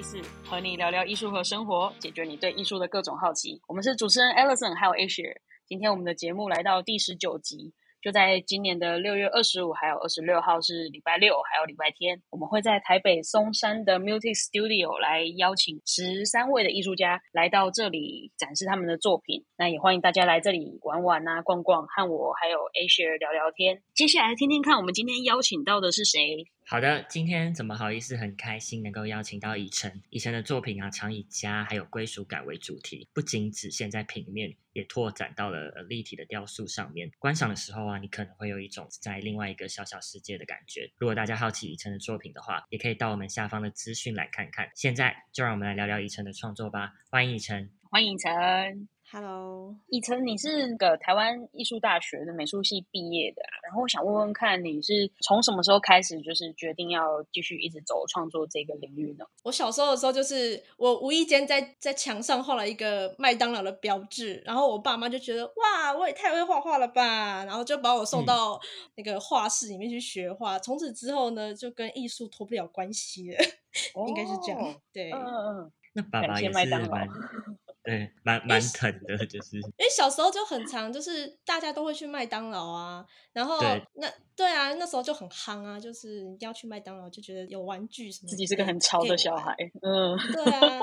意思，和你聊聊艺术和生活，解决你对艺术的各种好奇。我们是主持人 Alison 还有 Asia，今天我们的节目来到第十九集。就在今年的六月二十五，还有二十六号是礼拜六，还有礼拜天，我们会在台北松山的 Music Studio 来邀请十三位的艺术家来到这里展示他们的作品。那也欢迎大家来这里玩玩啊，逛逛，和我还有 Asia 聊聊天。接下来听听看，我们今天邀请到的是谁？好的，今天怎么好意思，很开心能够邀请到以晨。以晨的作品啊，常以家还有归属感为主题，不仅只限在平面，也拓展到了立体的雕塑上面。观赏的时候啊，你可能会有一种在另外一个小小世界的感觉。如果大家好奇以晨的作品的话，也可以到我们下方的资讯来看看。现在就让我们来聊聊以晨的创作吧。欢迎以晨，欢迎以晨。Hello，以晨，你是个台湾艺术大学的美术系毕业的，然后我想问问看，你是从什么时候开始，就是决定要继续一直走创作这个领域呢？我小时候的时候，就是我无意间在在墙上画了一个麦当劳的标志，然后我爸妈就觉得哇，我也太会画画了吧，然后就把我送到那个画室里面去学画。从此之后呢，就跟艺术脱不了关系了，应该是这样。对，嗯嗯，那爸爸也是蛮。对，蛮蛮疼的，就是因为小时候就很长，就是大家都会去麦当劳啊，然后那对啊，那时候就很夯啊，就是一定要去麦当劳，就觉得有玩具什么，自己是个很潮的小孩，嗯，对啊，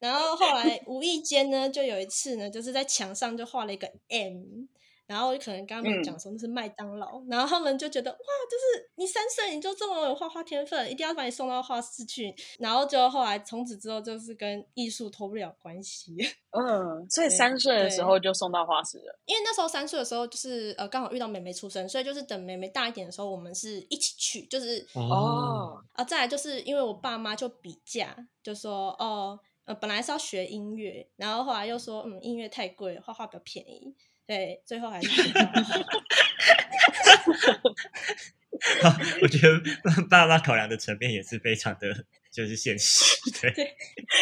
然后后来无意间呢，就有一次呢，就是在墙上就画了一个 M。然后可能刚刚们讲说那是麦当劳，然后他们就觉得哇，就是你三岁你就这么有画画天分，一定要把你送到画室去。然后就后来从此之后就是跟艺术脱不了关系。嗯，所以三岁的时候就送到画室了。因为那时候三岁的时候就是呃刚好遇到妹妹出生，所以就是等妹妹大一点的时候，我们是一起去，就是哦啊，再来就是因为我爸妈就比价，就说哦呃本来是要学音乐，然后后来又说嗯音乐太贵，画画比较便宜。对，最后还是。我觉得爸妈考量的层面也是非常的，就是现实。对，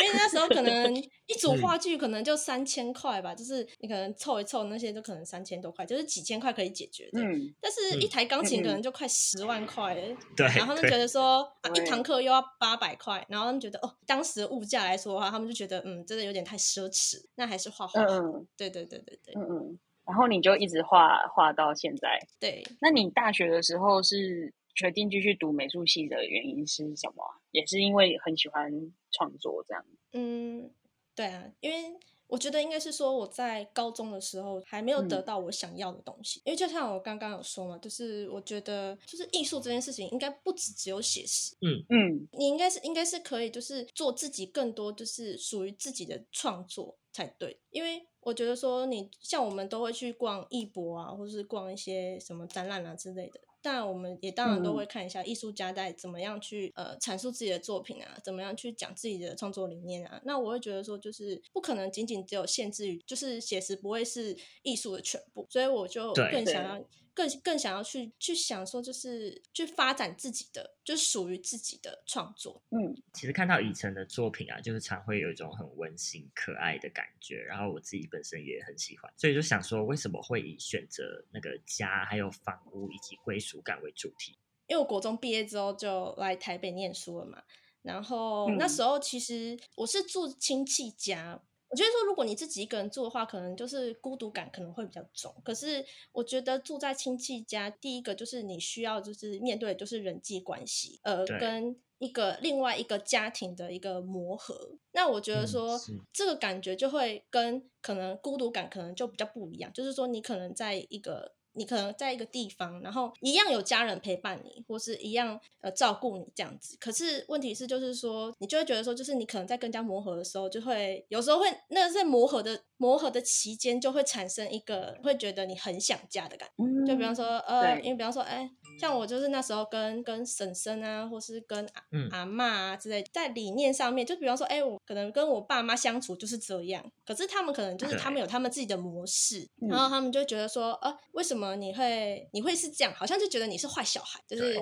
因为那时候可能一组话剧可能就三千块吧，就是你可能凑一凑那些，就可能三千多块，就是几千块可以解决的。嗯。但是一台钢琴可能就快十万块。对。然后他们觉得说，一堂课又要八百块，然后他们觉得哦，当时的物价来说的话，他们就觉得嗯，真的有点太奢侈，那还是画画。嗯。对对对对对。嗯嗯。然后你就一直画画到现在。对，那你大学的时候是决定继续读美术系的原因是什么？也是因为很喜欢创作这样？嗯，对啊，因为我觉得应该是说我在高中的时候还没有得到我想要的东西。因为就像我刚刚有说嘛，就是我觉得就是艺术这件事情应该不只只有写实。嗯嗯，你应该是应该是可以就是做自己更多就是属于自己的创作才对，因为。我觉得说，你像我们都会去逛艺博啊，或者是逛一些什么展览啊之类的。但我们也当然都会看一下艺术家在怎么样去呃阐述自己的作品啊，怎么样去讲自己的创作理念啊。那我会觉得说，就是不可能仅仅只有限制于，就是写实不会是艺术的全部。所以我就更想要。更更想要去去想说，就是去发展自己的，就是属于自己的创作。嗯，其实看到以晨的作品啊，就是常会有一种很温馨可爱的感觉，然后我自己本身也很喜欢，所以就想说，为什么会以选择那个家、还有房屋以及归属感为主题？因为我国中毕业之后就来台北念书了嘛，然后那时候其实我是住亲戚家。我觉得说，如果你自己一个人住的话，可能就是孤独感可能会比较重。可是我觉得住在亲戚家，第一个就是你需要就是面对就是人际关系，呃，跟一个另外一个家庭的一个磨合。那我觉得说这个感觉就会跟可能孤独感可能就比较不一样。就是说你可能在一个。你可能在一个地方，然后一样有家人陪伴你，或是一样呃照顾你这样子。可是问题是，就是说你就会觉得说，就是你可能在更加磨合的时候，就会有时候会那在磨合的磨合的期间，就会产生一个会觉得你很想家的感觉。就比方说呃，因为比方说哎。像我就是那时候跟跟婶婶啊，或是跟阿阿妈啊之类，在理念上面，就比方说，哎，我可能跟我爸妈相处就是这样，可是他们可能就是他们有他们自己的模式，然后他们就觉得说，呃，为什么你会你会是这样？好像就觉得你是坏小孩，就是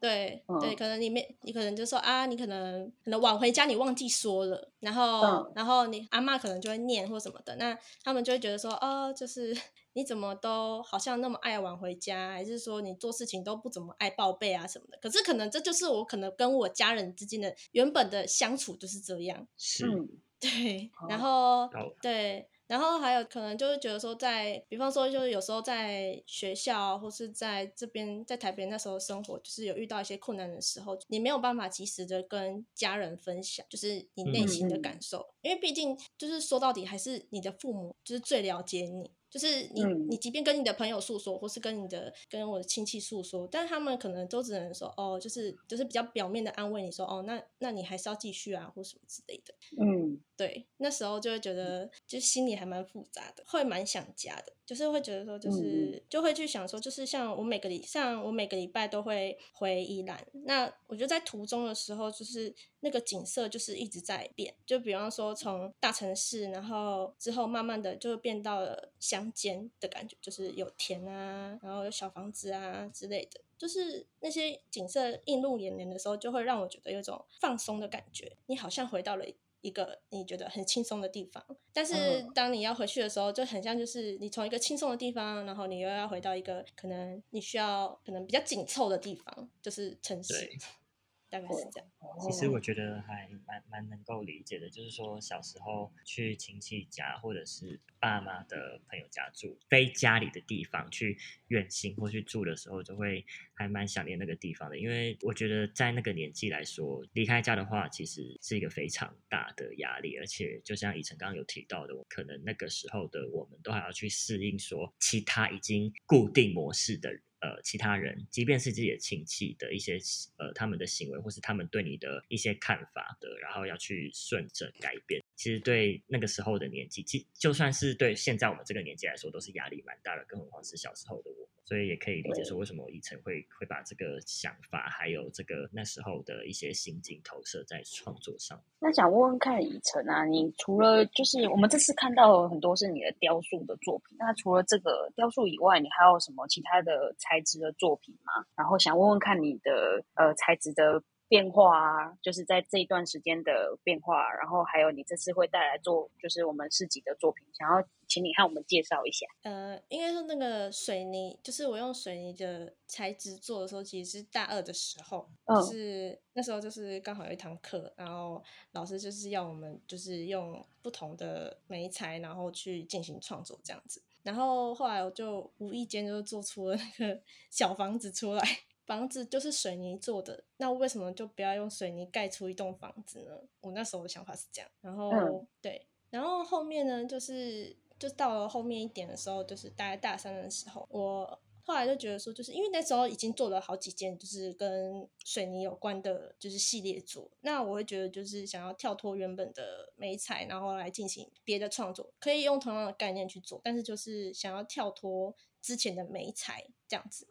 对对，可能你没你可能就说啊，你可能可能晚回家你忘记说了，然后然后你阿妈可能就会念或什么的，那他们就会觉得说，哦，就是。你怎么都好像那么爱晚回家，还是说你做事情都不怎么爱报备啊什么的？可是可能这就是我可能跟我家人之间的原本的相处就是这样。是，对，然后对。然后还有可能就是觉得说，在比方说，就是有时候在学校或是在这边在台北那时候生活，就是有遇到一些困难的时候，你没有办法及时的跟家人分享，就是你内心的感受，因为毕竟就是说到底还是你的父母就是最了解你。就是你，你即便跟你的朋友诉说，或是跟你的跟我的亲戚诉说，但是他们可能都只能说哦，就是就是比较表面的安慰你说哦，那那你还是要继续啊，或什么之类的。嗯，对，那时候就会觉得，就心里还蛮复杂的，会蛮想家的，就是会觉得说，就是就会去想说，就是像我每个礼，像我每个礼拜都会回宜兰，那我觉得在途中的时候，就是那个景色就是一直在变，就比方说从大城市，然后之后慢慢的就变到了乡。间的感觉就是有田啊，然后有小房子啊之类的，就是那些景色映入眼帘的时候，就会让我觉得有种放松的感觉。你好像回到了一个你觉得很轻松的地方，但是当你要回去的时候，就很像就是你从一个轻松的地方，然后你又要回到一个可能你需要可能比较紧凑的地方，就是城市。大概是这样。其实我觉得还蛮蛮能够理解的，就是说小时候去亲戚家或者是爸妈的朋友家住，非家里的地方去远行或去住的时候，就会还蛮想念那个地方的。因为我觉得在那个年纪来说，离开家的话，其实是一个非常大的压力，而且就像以晨刚刚有提到的，可能那个时候的我们都还要去适应说其他已经固定模式的。呃，其他人，即便是自己的亲戚的一些呃，他们的行为，或是他们对你的一些看法的，然后要去顺着改变，其实对那个时候的年纪，其就算是对现在我们这个年纪来说，都是压力蛮大的，更何况是小时候的我。所以也可以理解说，为什么以晨会会把这个想法，还有这个那时候的一些心境投射在创作上。那想问问看，以晨啊，你除了就是我们这次看到很多是你的雕塑的作品，那除了这个雕塑以外，你还有什么其他的材质的作品吗？然后想问问看你的呃材质的。变化啊，就是在这一段时间的变化，然后还有你这次会带来做，就是我们市集的作品，想要请你和我们介绍一下。呃，应该说那个水泥，就是我用水泥的材质做的时候，其实是大二的时候，就是那时候就是刚好有一堂课，然后老师就是要我们就是用不同的媒材，然后去进行创作这样子，然后后来我就无意间就做出了那个小房子出来。房子就是水泥做的，那为什么就不要用水泥盖出一栋房子呢？我那时候的想法是这样。然后对，然后后面呢，就是就到了后面一点的时候，就是大概大三的时候，我后来就觉得说，就是因为那时候已经做了好几件，就是跟水泥有关的，就是系列作。那我会觉得，就是想要跳脱原本的美彩，然后来进行别的创作，可以用同样的概念去做，但是就是想要跳脱之前的美彩这样子。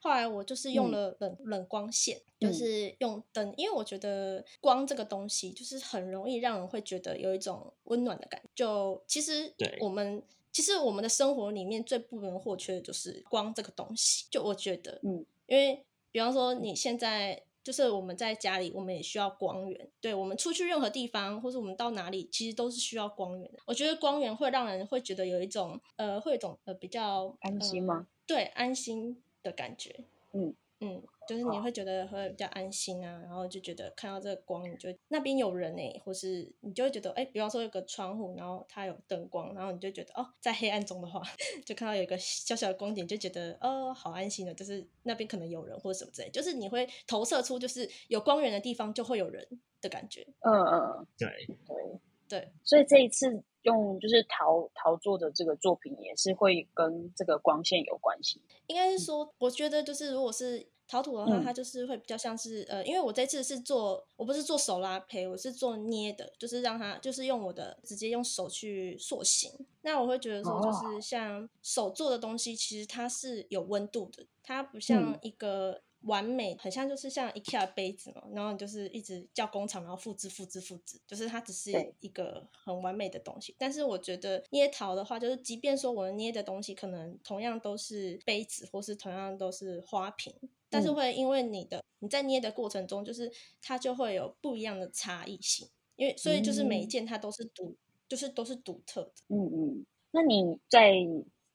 后来我就是用了冷冷光线，就是用灯，因为我觉得光这个东西就是很容易让人会觉得有一种温暖的感觉。就其实我们其实我们的生活里面最不能或缺的就是光这个东西。就我觉得，嗯，因为比方说你现在就是我们在家里，我们也需要光源。对我们出去任何地方，或者我们到哪里，其实都是需要光源的。我觉得光源会让人会觉得有一种呃，会有一种呃比较安心吗？对，安心。的感觉，嗯。嗯，就是你会觉得会比较安心啊，然后就觉得看到这个光，你就那边有人哎，或是你就会觉得哎，比方说有个窗户，然后它有灯光，然后你就觉得哦，在黑暗中的话，就看到有一个小小的光点，就觉得哦，好安心的，就是那边可能有人或者什么之类，就是你会投射出就是有光源的地方就会有人的感觉，嗯嗯，对对。对，所以这一次。用就是陶陶做的这个作品也是会跟这个光线有关系。应该是说，我觉得就是如果是陶土的话，它就是会比较像是呃，因为我这次是做，我不是做手拉胚，我是做捏的，就是让它就是用我的直接用手去塑形。那我会觉得说，就是像手做的东西，其实它是有温度的，它不像一个。完美，很像就是像 IKEA 杯子嘛，然后你就是一直叫工厂，然后复制、复制、复制，就是它只是一个很完美的东西。但是我觉得捏陶的话，就是即便说我捏的东西可能同样都是杯子，或是同样都是花瓶，但是会因为你的你在捏的过程中，就是它就会有不一样的差异性，因为所以就是每一件它都是独，就是都是独特的。嗯嗯，那你在。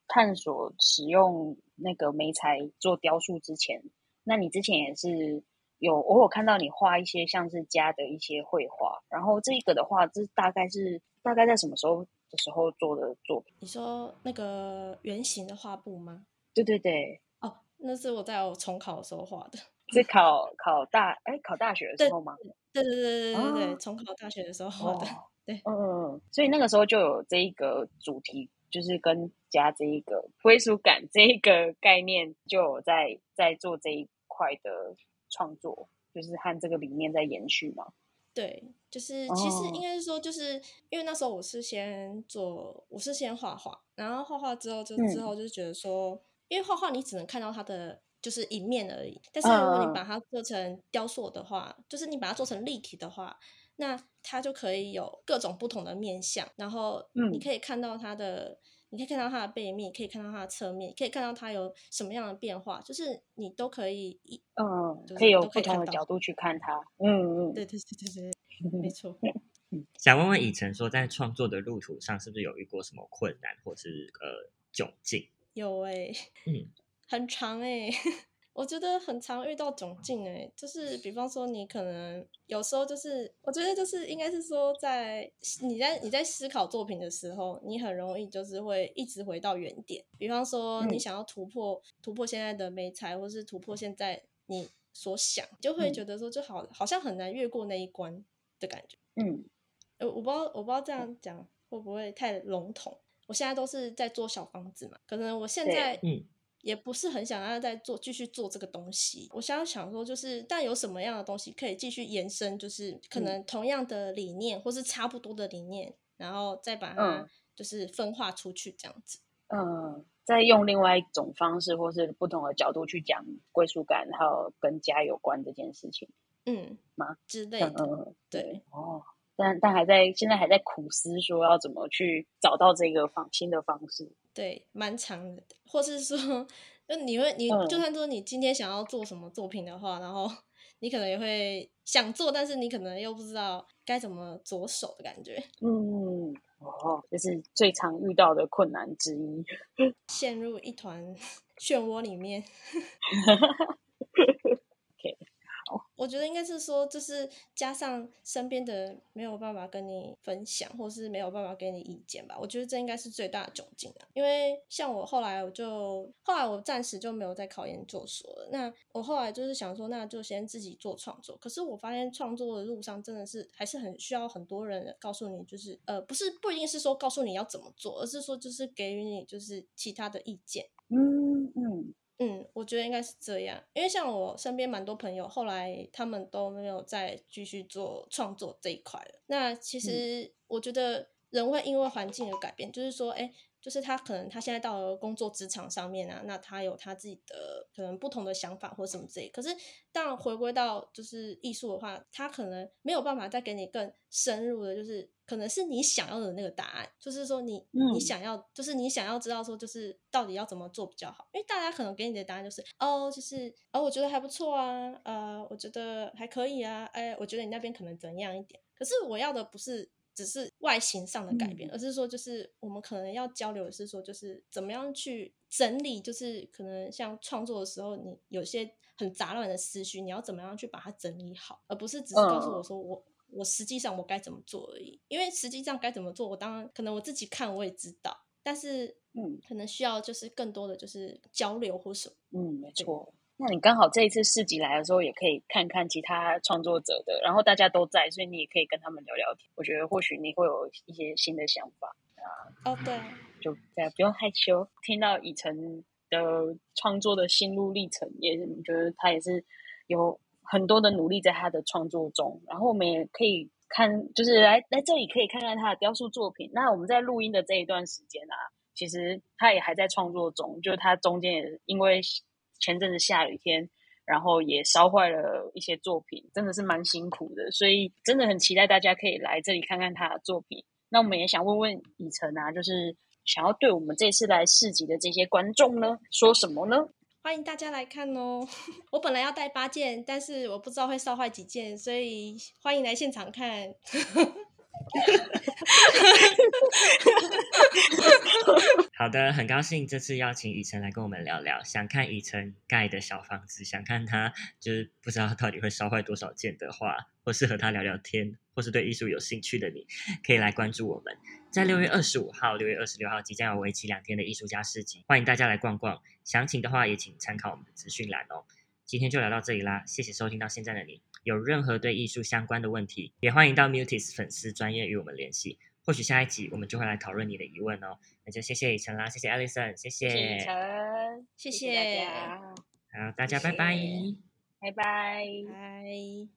探索使用那个媒材做雕塑之前，那你之前也是有偶尔看到你画一些像是家的一些绘画，然后这个的话，这大概是大概在什么时候的时候做的作品？你说那个圆形的画布吗？对对对，哦，那是我在我重考的时候画的，是考考大哎考大学的时候吗？对对对对对对，重考大学的时候画的。对，嗯嗯，所以那个时候就有这一个主题，就是跟加这一个归属感这一个概念，就有在在做这一块的创作，就是和这个理念在延续嘛。对，就是其实应该是说，就是因为那时候我是先做，我是先画画，然后画画之后就之后就觉得说，因为画画你只能看到它的就是一面而已，但是如果你把它做成雕塑的话，就是你把它做成立体的话。那它就可以有各种不同的面相，然后你可以看到它的，你可以看到它的背面，可以看到它的侧面，可以看到它有什么样的变化，就是你都可以一，嗯，可以有不同的角度去看它，嗯嗯，对对对对对，没错。想问问以晨说，在创作的路途上，是不是有遇过什么困难，或是呃窘境？有哎，嗯，很长哎。我觉得很常遇到窘境哎，就是比方说你可能有时候就是，我觉得就是应该是说在你在你在思考作品的时候，你很容易就是会一直回到原点。比方说你想要突破突破现在的美材，或是突破现在你所想，就会觉得说就好好像很难越过那一关的感觉。嗯，呃，我不知道我不知道这样讲会不会太笼统。我现在都是在做小房子嘛，可能我现在嗯。也不是很想要再做继续做这个东西，我想要想说，就是但有什么样的东西可以继续延伸，就是可能同样的理念或是差不多的理念，然后再把它就是分化出去这样子。嗯，再用另外一种方式或是不同的角度去讲归属感，还有跟家有关这件事情。嗯，吗之类的？嗯，对。哦，但但还在现在还在苦思说要怎么去找到这个方新的方式。对，蛮长的，或是说，就你会，你就算说你今天想要做什么作品的话，然后你可能也会想做，但是你可能又不知道该怎么着手的感觉。嗯，哦，这是最常遇到的困难之一，陷入一团漩涡里面。我觉得应该是说，就是加上身边的没有办法跟你分享，或是没有办法给你意见吧。我觉得这应该是最大的窘境啊。因为像我后来，我就后来我暂时就没有再考研究所了。那我后来就是想说，那就先自己做创作。可是我发现创作的路上真的是还是很需要很多人告诉你，就是呃，不是不一定是说告诉你要怎么做，而是说就是给予你就是其他的意见。嗯嗯。嗯，我觉得应该是这样，因为像我身边蛮多朋友，后来他们都没有再继续做创作这一块了。那其实我觉得人会因为环境而改变，就是说，哎。就是他可能他现在到了工作职场上面啊，那他有他自己的可能不同的想法或什么之类。可是当回归到就是艺术的话，他可能没有办法再给你更深入的，就是可能是你想要的那个答案。就是说你你想要，就是你想要知道说，就是到底要怎么做比较好。因为大家可能给你的答案就是哦，就是哦，我觉得还不错啊，呃，我觉得还可以啊，哎，我觉得你那边可能怎样一点。可是我要的不是。只是外形上的改变，而是说，就是我们可能要交流的是说，就是怎么样去整理，就是可能像创作的时候，你有些很杂乱的思绪，你要怎么样去把它整理好，而不是只是告诉我说我我实际上我该怎么做而已。因为实际上该怎么做，我当然可能我自己看我也知道，但是嗯，可能需要就是更多的就是交流或什么。嗯，没错。那你刚好这一次市集来的时候，也可以看看其他创作者的，然后大家都在，所以你也可以跟他们聊聊天。我觉得或许你会有一些新的想法啊。哦，对，就对，不用害羞。听到以晨的创作的心路历程，也是觉得他也是有很多的努力在他的创作中。然后我们也可以看，就是来来这里可以看看他的雕塑作品。那我们在录音的这一段时间啊，其实他也还在创作中，就是他中间也因为。前阵子下雨天，然后也烧坏了一些作品，真的是蛮辛苦的，所以真的很期待大家可以来这里看看他的作品。那我们也想问问以晨啊，就是想要对我们这次来市集的这些观众呢，说什么呢？欢迎大家来看哦！我本来要带八件，但是我不知道会烧坏几件，所以欢迎来现场看。好的，很高兴这次邀请以晨来跟我们聊聊，想看以晨盖的小房子，想看他就是不知道到底会烧坏多少件的话，或是和他聊聊天，或是对艺术有兴趣的你，可以来关注我们。在六月二十五号、六月二十六号即将有为期两天的艺术家市集，欢迎大家来逛逛。详情的话也请参考我们的资讯栏哦。今天就聊到这里啦，谢谢收听到现在的你。有任何对艺术相关的问题，也欢迎到 Mutis 粉丝专业与我们联系。或许下一集我们就会来讨论你的疑问哦。那就谢谢以晨啦，谢谢 Alison，谢谢，以晨谢谢大家，好，大家拜拜，拜拜，拜。